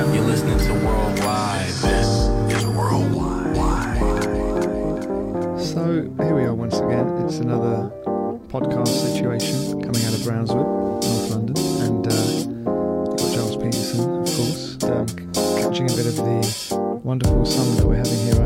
You're listening to Worldwide. This is Worldwide. So here we are once again. It's another podcast situation coming out of Brownswood, North London, and uh, got Gilles Peterson, of course, um, catching a bit of the wonderful summer that we're having here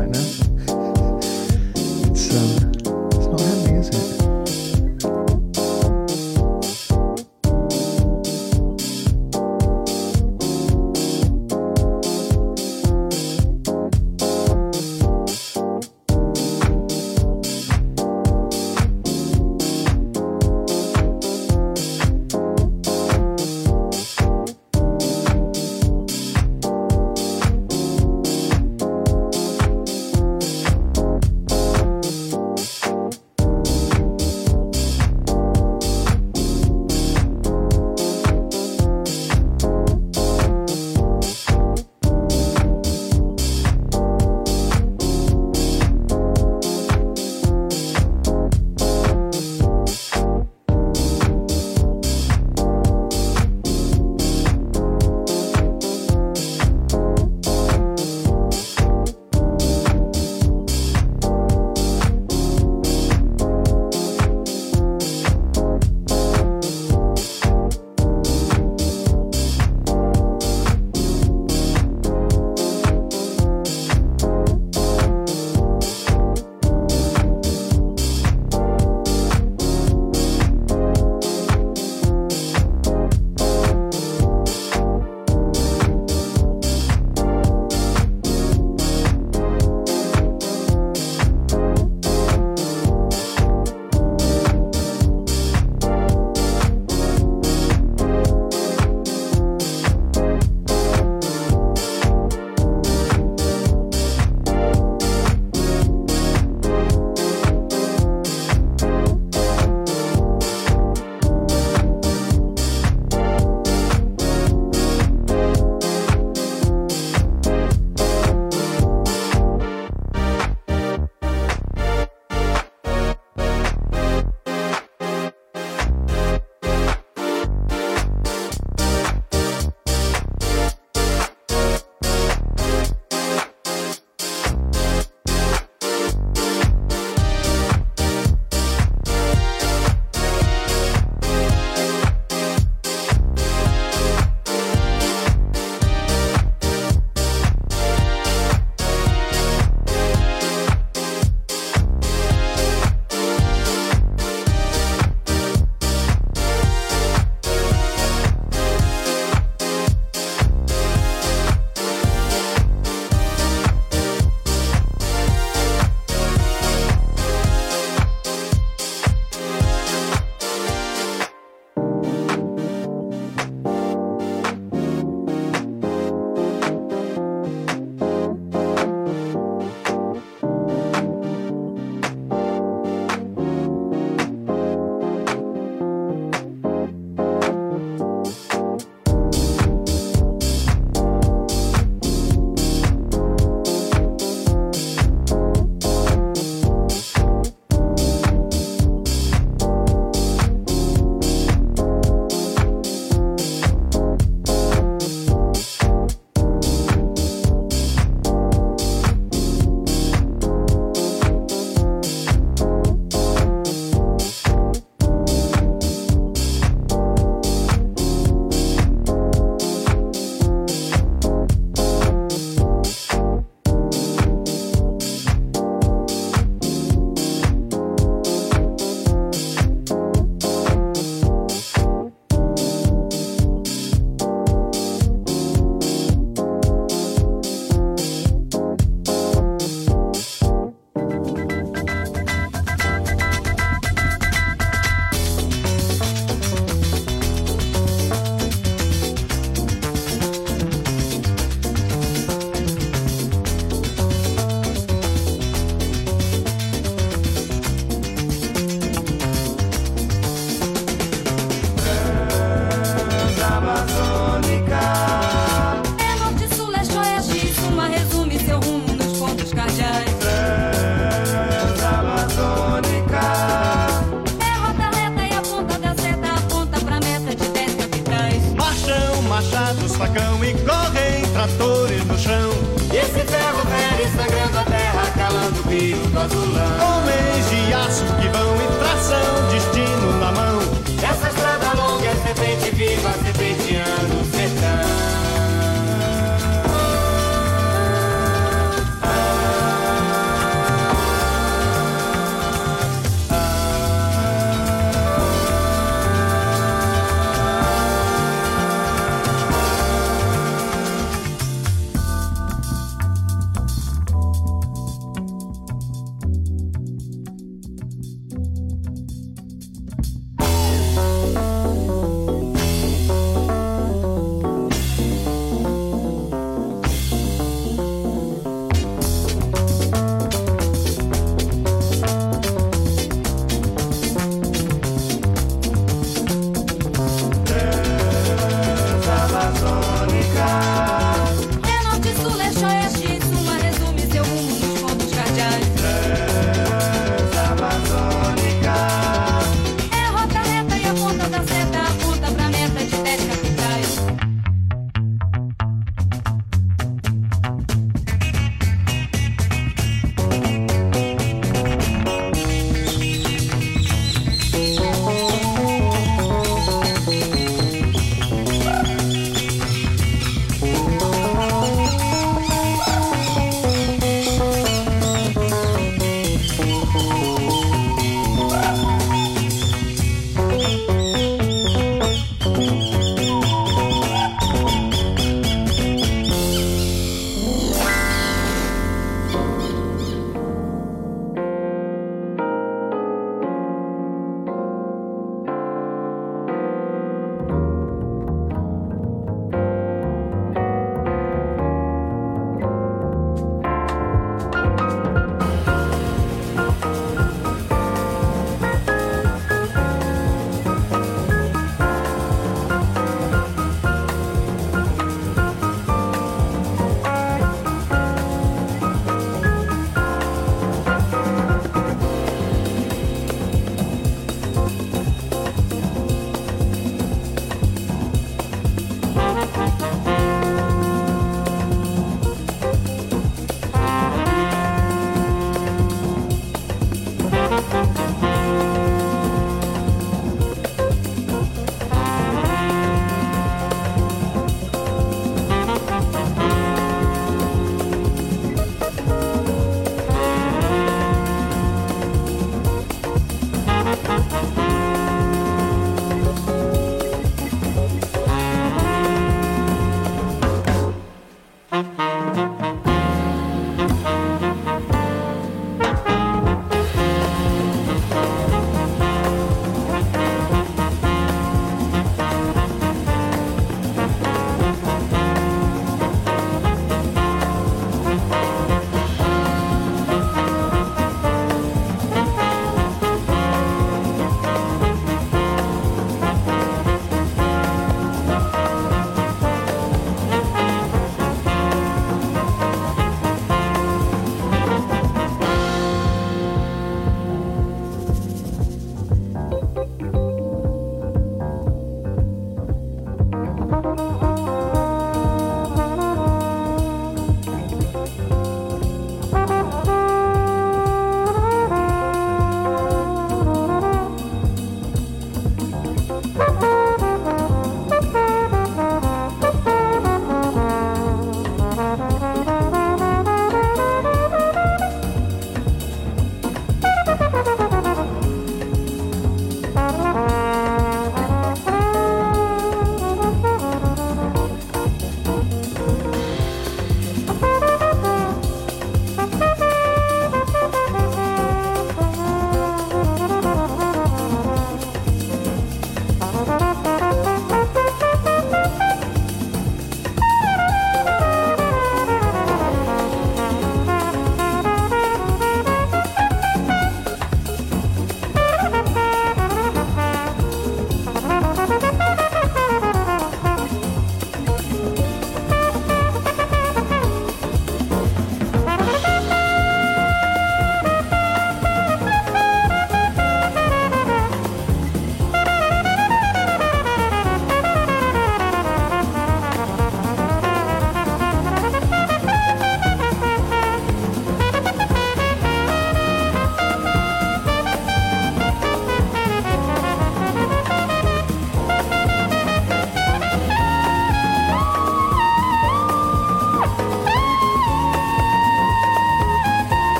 night.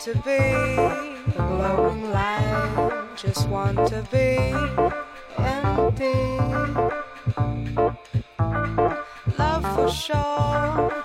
To be glowing light, just want to be empty. Love for sure,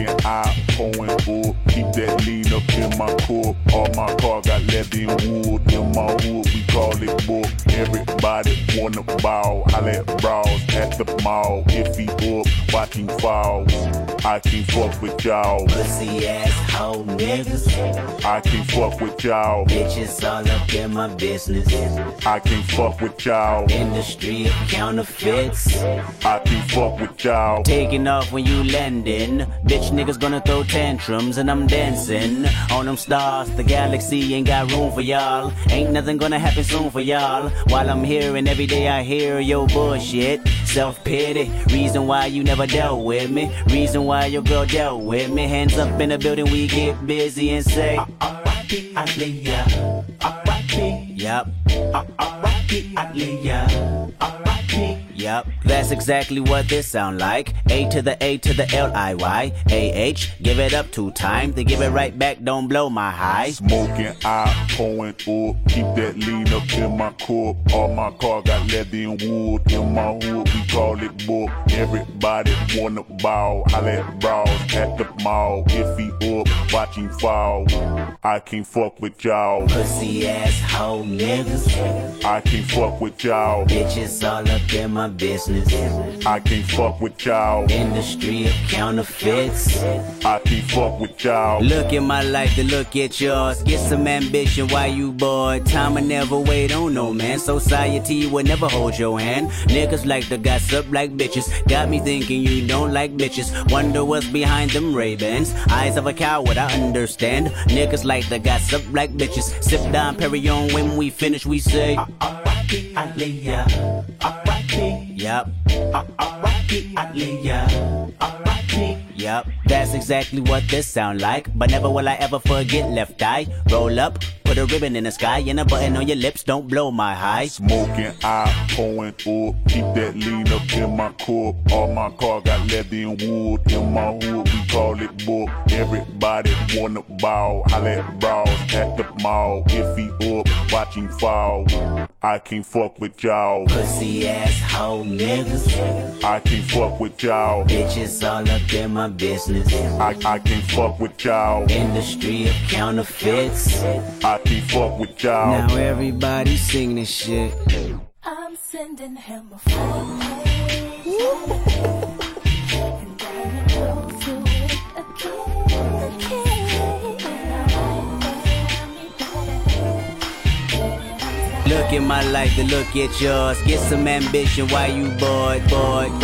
I pouring wood. Keep that lean up in my cup. All my car got levy wood. In my hood, we call it book. Everybody wanna ball. I let brawls at the mall. If he up, watching falls. I can fuck with y'all. Pussy ass hoe niggas. I can fuck with y'all. Bitches all up in my business. I can fuck with y'all. Industry of counterfeits. I can fuck with y'all. Taking off when you landing. Bitch niggas gonna throw tantrums and I'm dancing on them stars. The galaxy ain't got room for y'all. Ain't nothing gonna happen soon for y'all. While I'm here and every day I hear your bullshit. Self pity. Reason why you never dealt with me. Reason why your girl dealt with me. Hands up in the building, we get busy and say. R.I.P. Aaliyah. R.I.P. Yup. R.I.P. Aaliyah. Yup, that's exactly what this sound like. A to the A to the L I Y A H. Give it up two times, then give it right back. Don't blow my high. Smoking, I pouring up. Keep that lean up in my cup. All my car got leather and wood. In my hood, we call it book. Everybody wanna ball. I let brawls at the mall. If he up, watching fall. I can't fuck with y'all. Pussy ass hoe niggas. I can't fuck with y'all. Bitches all up in my business. I can't fuck with y'all. Industry of counterfeits. I can fuck with y'all. Fuck with y'all. I can fuck with y'all. Industry of counterfeits. I can fuck with y'all. Look at my life to look at yours. Get some ambition while you bored. Time will never wait on no man. Society will never hold your hand. Niggas like to gossip like bitches. Got me thinking you don't like bitches. Wonder what's behind them Ray-Bans. Eyes of a coward, I understand. Niggas like to gossip like bitches. Sip down Perignon when we finish, we say. R.I.P. Aaliyah. R.I.P. Yup. R.I.P. Aaliyah. R.I.P. Yup. That's exactly what this sound like. But never will I ever forget left eye. Roll up, put a ribbon in the sky, and a button on your lips. Don't blow my high. Smoking, I pouring up. Keep that lean up in my cup. All my car got leather and wood. In my hood, we call it book. Everybody wanna ball. I let brawls at the mall. If he up, watching fall. I can't fuck with y'all. Pussy ass hoe niggas. I can't fuck with y'all. Bitches all up in my business. I, I can fuck with y'all. Industry of counterfeits. I can't fuck with y'all. Now everybody sing this shit. I'm sending him a friend. And I go to it again. Look at my life, to look at yours. Get some ambition while you bored, bored, bored, bored.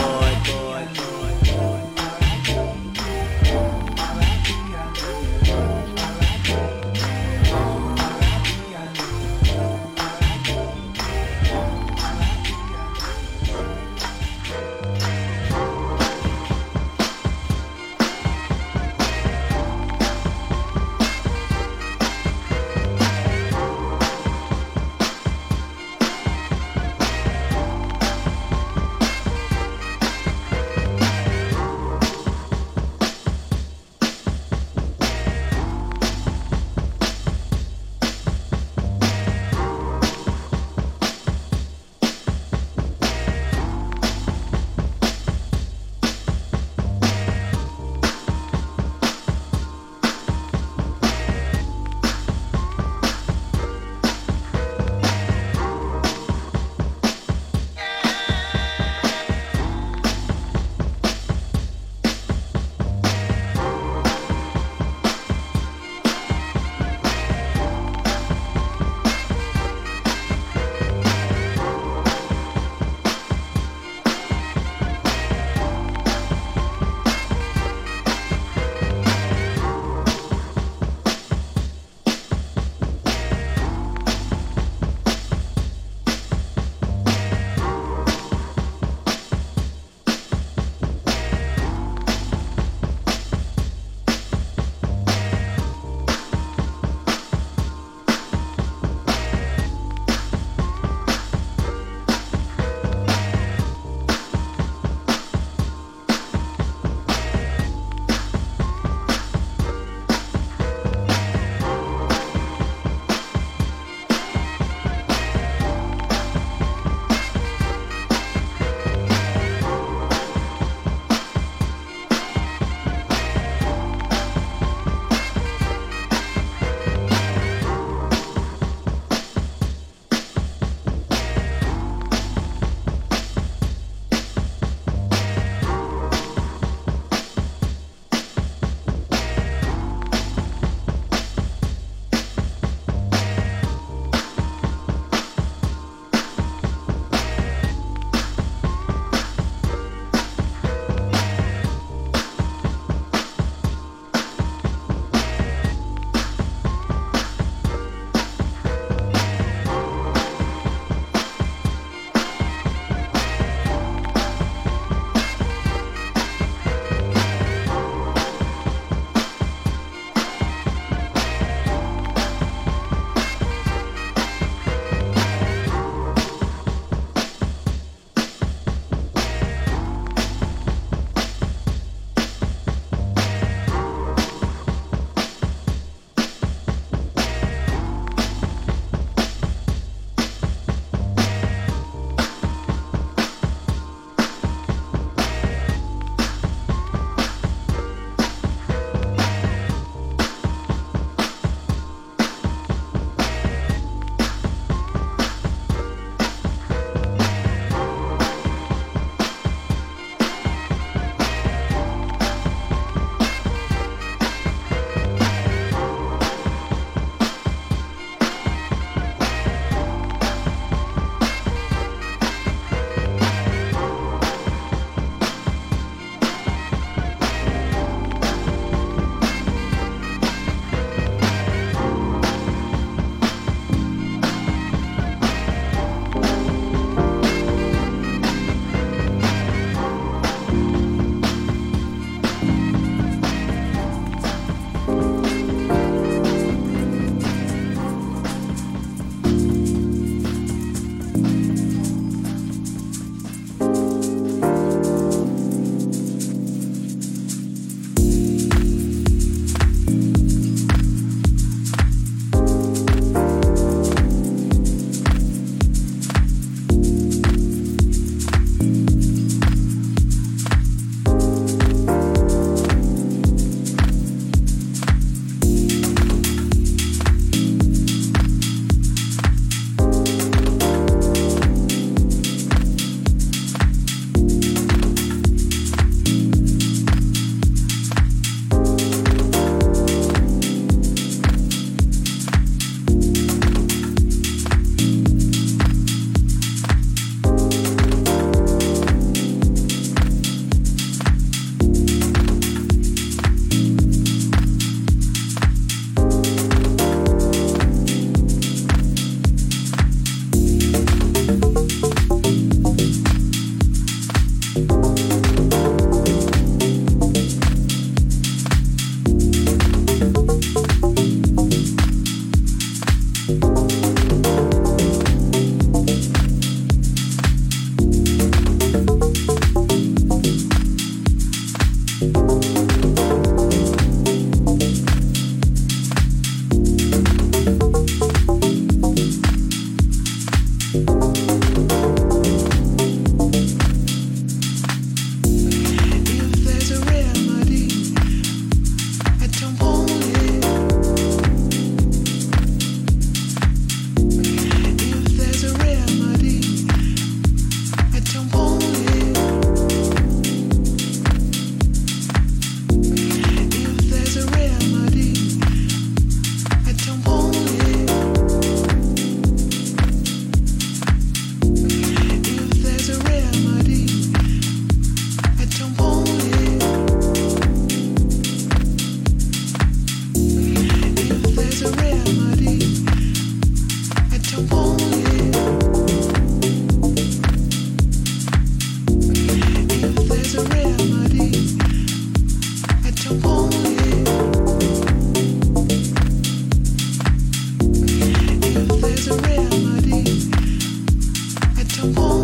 Want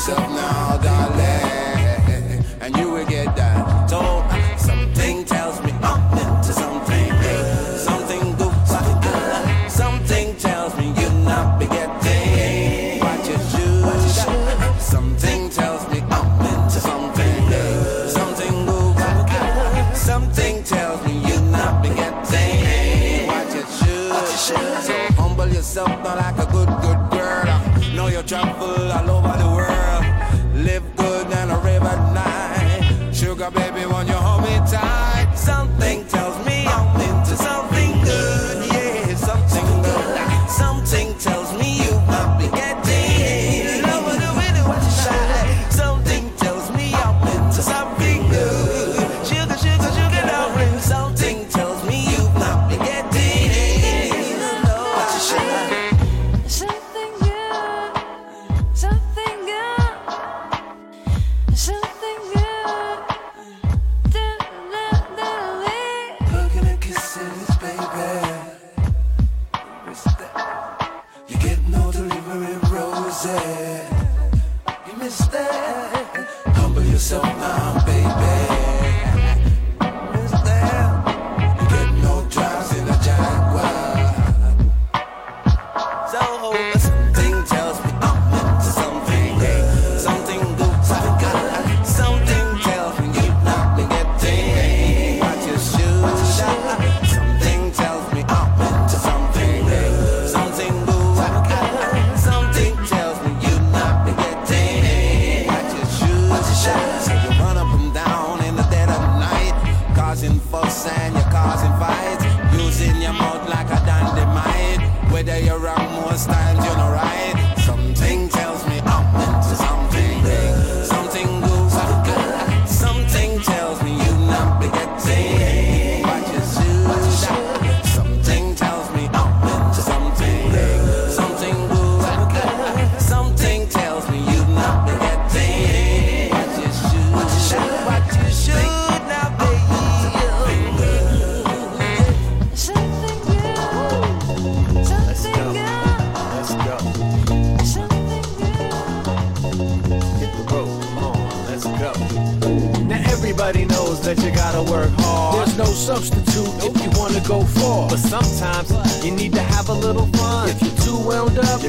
yourself now,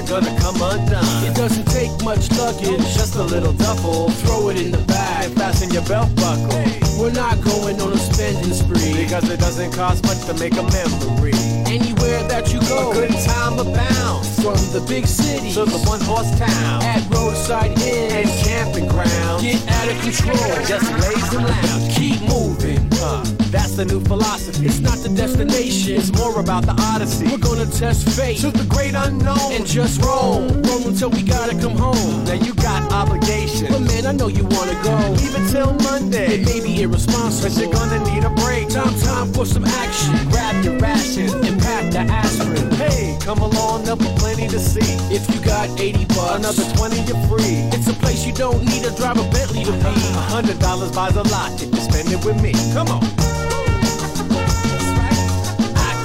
You're gonna come undone. it doesn't take much luggage. Just a little duffel. Throw it in the bag. Fasten your belt buckle. We're not going on a spending spree. Because it doesn't cost much to make a memory. Anywhere that you go, A go, good time abounds. from the big city To the one horse town. at roadside inns And camping grounds. get out of control. Just laze and lounge. keep moving. Uh, that's the new philosophy. It's not the destination. It's more about the odyssey. We're gonna test fate to the great unknown. and just roll. Roll until we gotta come home. now you got obligation. But man, I know you wanna go. Even till Monday. It may be irresponsible. But you're gonna need a break. Time, time for some action. Grab your ration. And pack the aspirin. Hey, come along, there'll be plenty to see. If you got 80 bucks, Another 20 you're free. it's a place you don't need to drive a Bentley to be. A hundred dollars buys a lot if you spend it with me. Come on.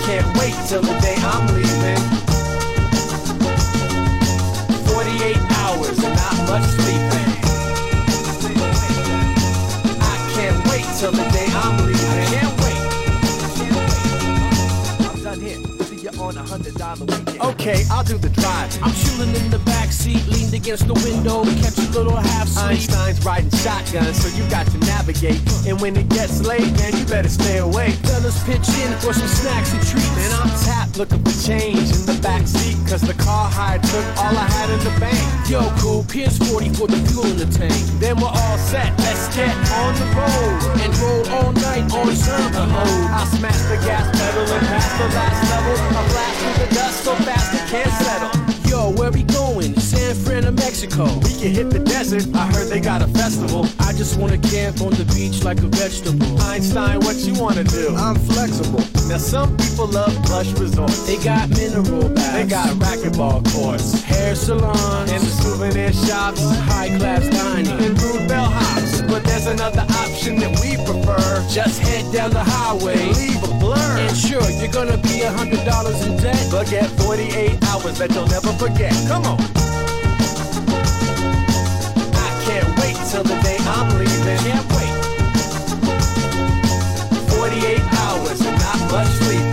I can't wait till the day I'm leaving. 48 hours and not much sleeping. I can't wait till the day I'm leaving. On a hundred dollar weekend. Okay, I'll do the driving. I'm chilling in the back seat, leaned against the window, catch a little half sleep. Einstein's riding shotgun, so you got to navigate. And when it gets late, man, you better stay awake. Fellas pitch in for some snacks and treats. Man, I'm tapped looking for change in the back seat, cause the car hire took all I had in the bank. Yo, cool, here's 40 for the fuel in the tank. Then we're all set, let's get on the road. And roll all night on server mode. I smash the gas pedal and pass the last level. I blast through the dust so fast it can't settle. Yo, where we going? San Fran, New Mexico. We can hit the desert, I heard they got a festival. I just wanna camp on the beach like a vegetable. Einstein, what you wanna do? I'm flexible. Now some people love plush resorts. They got mineral baths. They got racquetball courts. hair salons And the souvenir shops. high class dining. and rude bellhops. But there's another option that we prefer. Just head down the highway. You're gonna be a hundred dollars in debt. But get 48 hours that you'll never forget. Come on. I can't wait till the day I'm leaving. Can't wait. 48 hours and not much sleeping.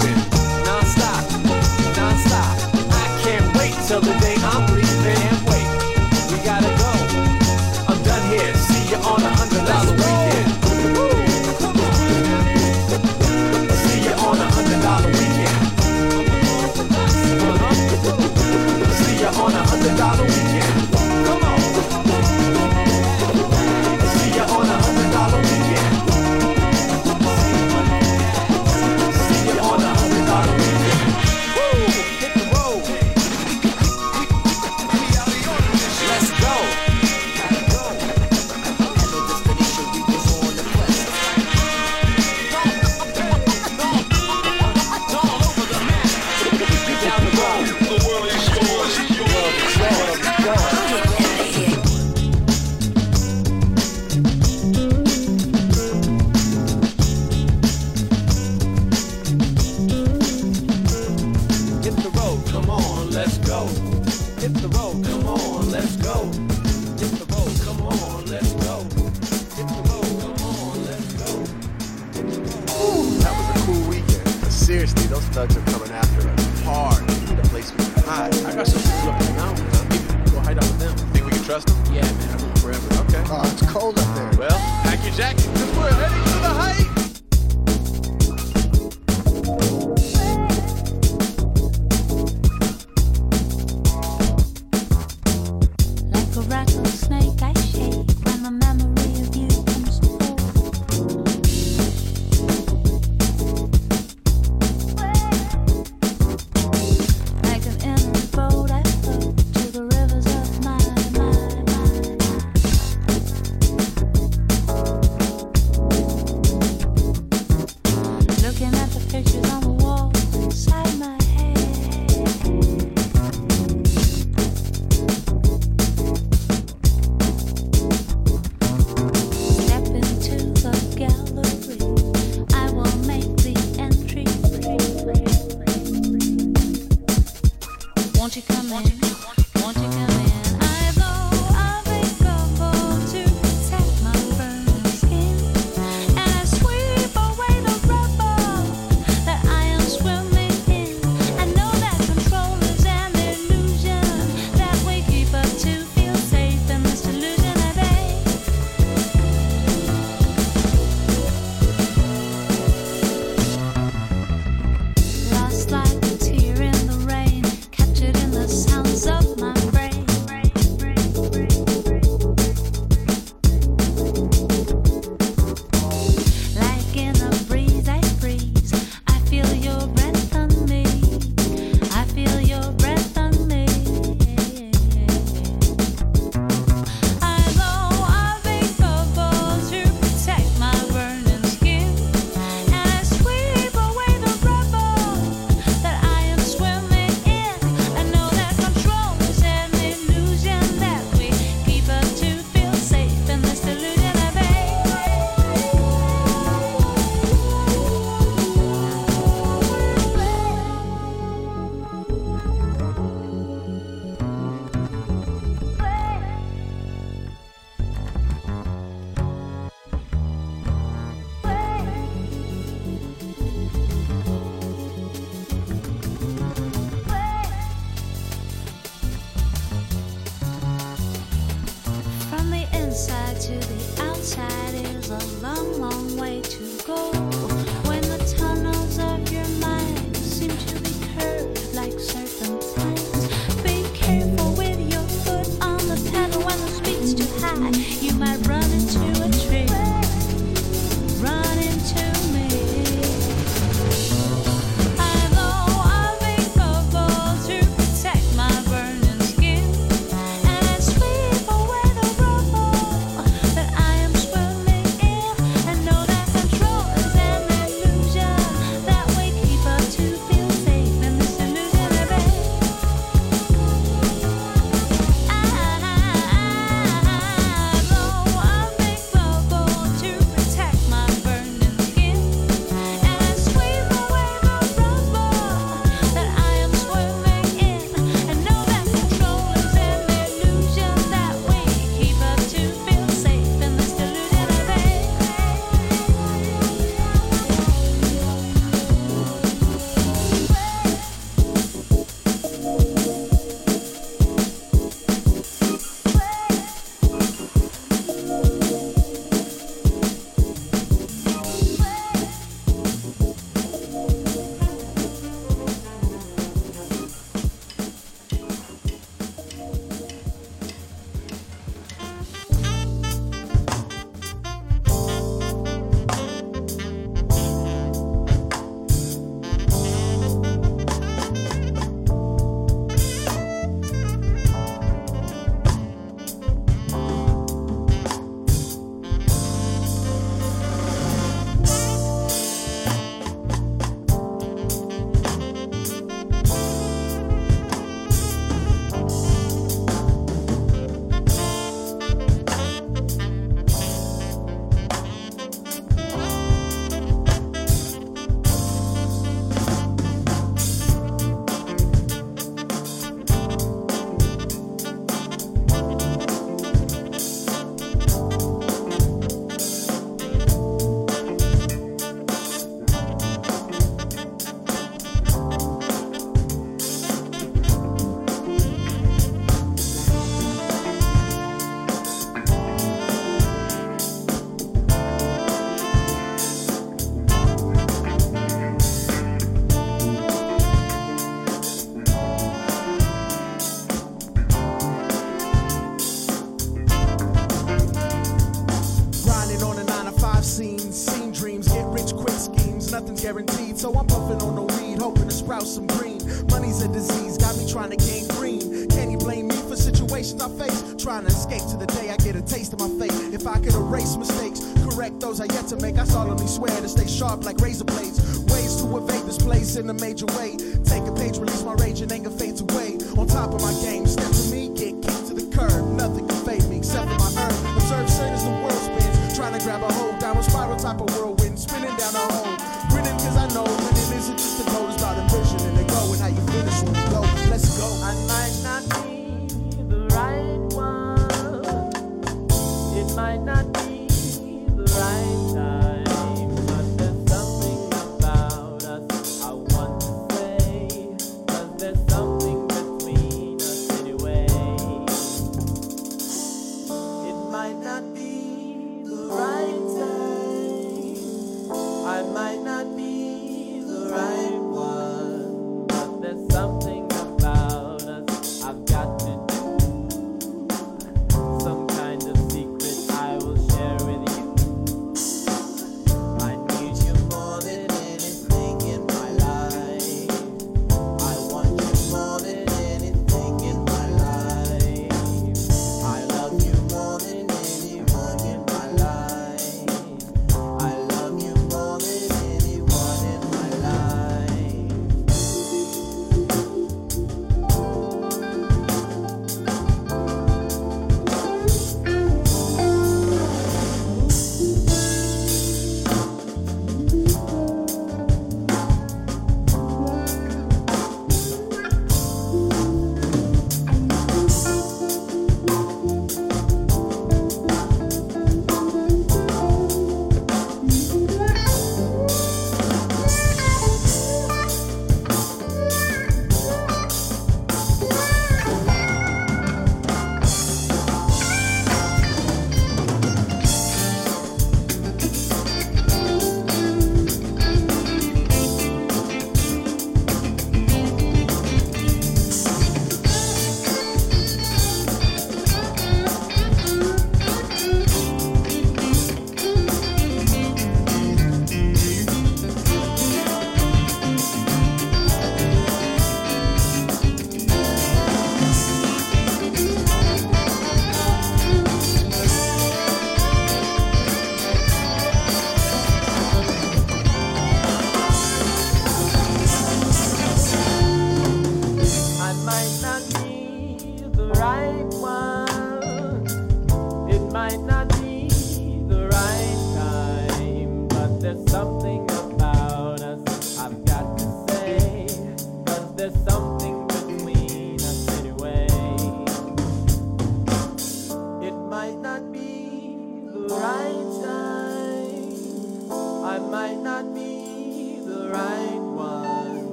trying to escape to the day I get a taste of my fate. If I could erase mistakes, correct those I yet to make, I solemnly swear to stay sharp like razor blades. Ways to evade this place in a major way. Take a page, release my rage, and anger fades away. On top of my game, step to me, get kicked to the curb. Nothing can fade me except for my herb. Observe certain as the world spins, trying to grab a